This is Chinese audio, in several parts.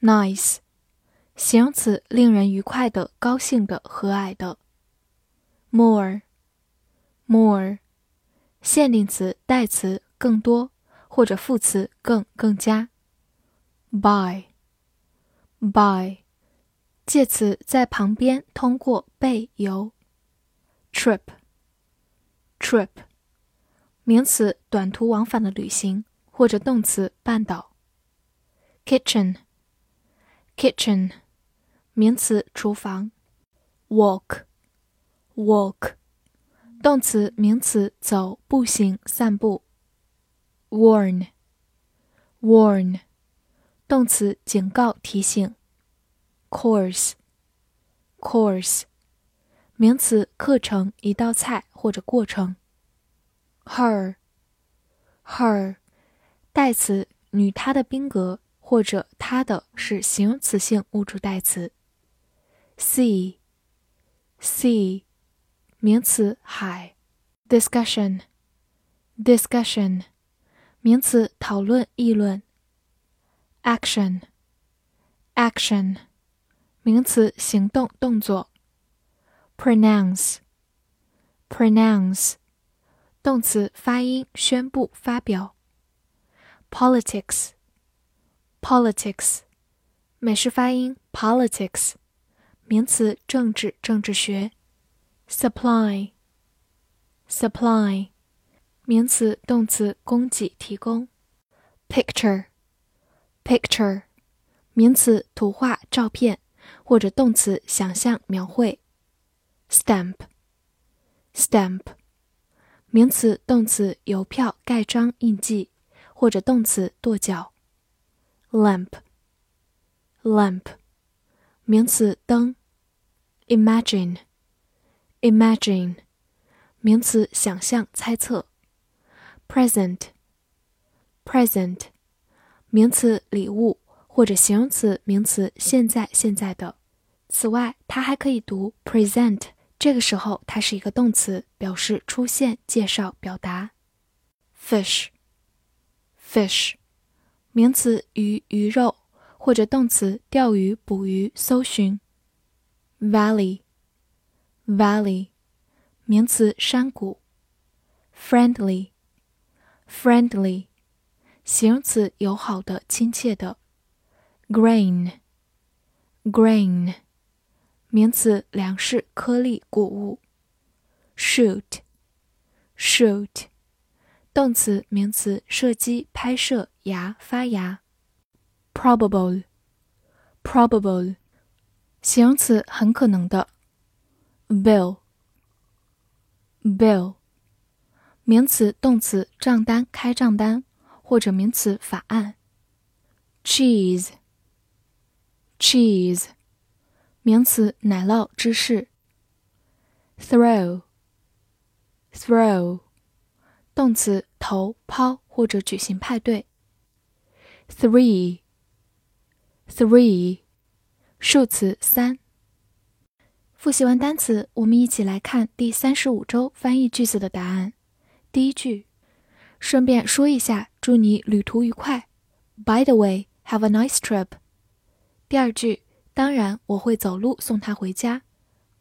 Nice，形容词，令人愉快的、高兴的、和蔼的。More，more，限定词、代词，更多或者副词，更、更加。By，by，介词，在旁边，通过，被，由。Trip，trip，名词，短途往返的旅行，或者动词，半岛。Kitchen。Kitchen，名词，厨房。Walk，walk，动词，名词，走，步行，散步。Warn，warn，动词，警告，提醒。Course，course，名词，课程，一道菜或者过程。Her，her，代词，女她的宾格。或者它的是形容词性物主代词。sea，sea，名词海。discussion，discussion，名词讨论议论。action，action，名词行动动作。pronounce，pronounce，动词发音宣布发表。politics。Politics，美式发音 politics，名词政治政治学。Supply，supply，名词动词供给提供。Picture，picture，名词图画照片或者动词想象描绘。Stamp，stamp，名词动词邮票盖章印记或者动词跺脚。lamp，lamp，名词灯。imagine，imagine，名词想象猜测。present，present，名词礼物或者形容词名词现在现在的。此外，它还可以读 present，这个时候它是一个动词，表示出现、介绍、表达。fish，fish。名词鱼、鱼肉，或者动词钓鱼、捕鱼、搜寻。Valley，valley，名词山谷。Friendly，friendly，形容词友好的、亲切的。Grain，grain，名词粮食、颗粒、谷物。Shoot，shoot。 动词、名词，射击、拍摄、芽、发芽。Probable，probable，形容词，很可能的。Bill，bill，名词、动词，账单、开账单，或者名词，法案。Cheese，cheese，名词，奶酪、芝士。Throw，throw。动词投抛或者举行派对。Three，three，数词三。复习完单词，我们一起来看第三十五周翻译句子的答案。第一句，顺便说一下，祝你旅途愉快。By the way, have a nice trip。第二句，当然我会走路送她回家。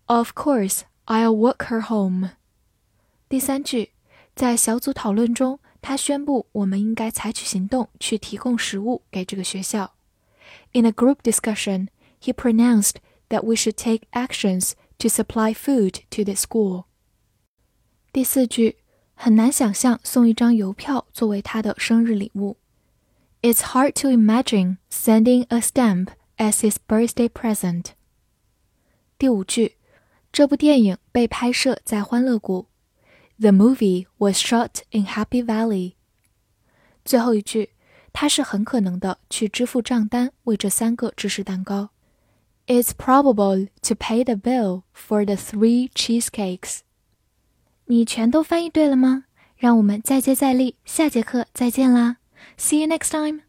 Of course, I'll walk her home。第三句。在小组讨论中，他宣布我们应该采取行动去提供食物给这个学校。In a group discussion, he pronounced that we should take actions to supply food to the school. 第四句，很难想象送一张邮票作为他的生日礼物。It's hard to imagine sending a stamp as his birthday present. 第五句，这部电影被拍摄在欢乐谷。 The movie was shot in Happy Valley. 最后一句， 他是很可能的去支付账单为这三个芝士蛋糕。It's probable to pay the bill for the three cheesecakes。你全都翻译对了吗？让我们再接再厉，下节课再见啦！See you next time.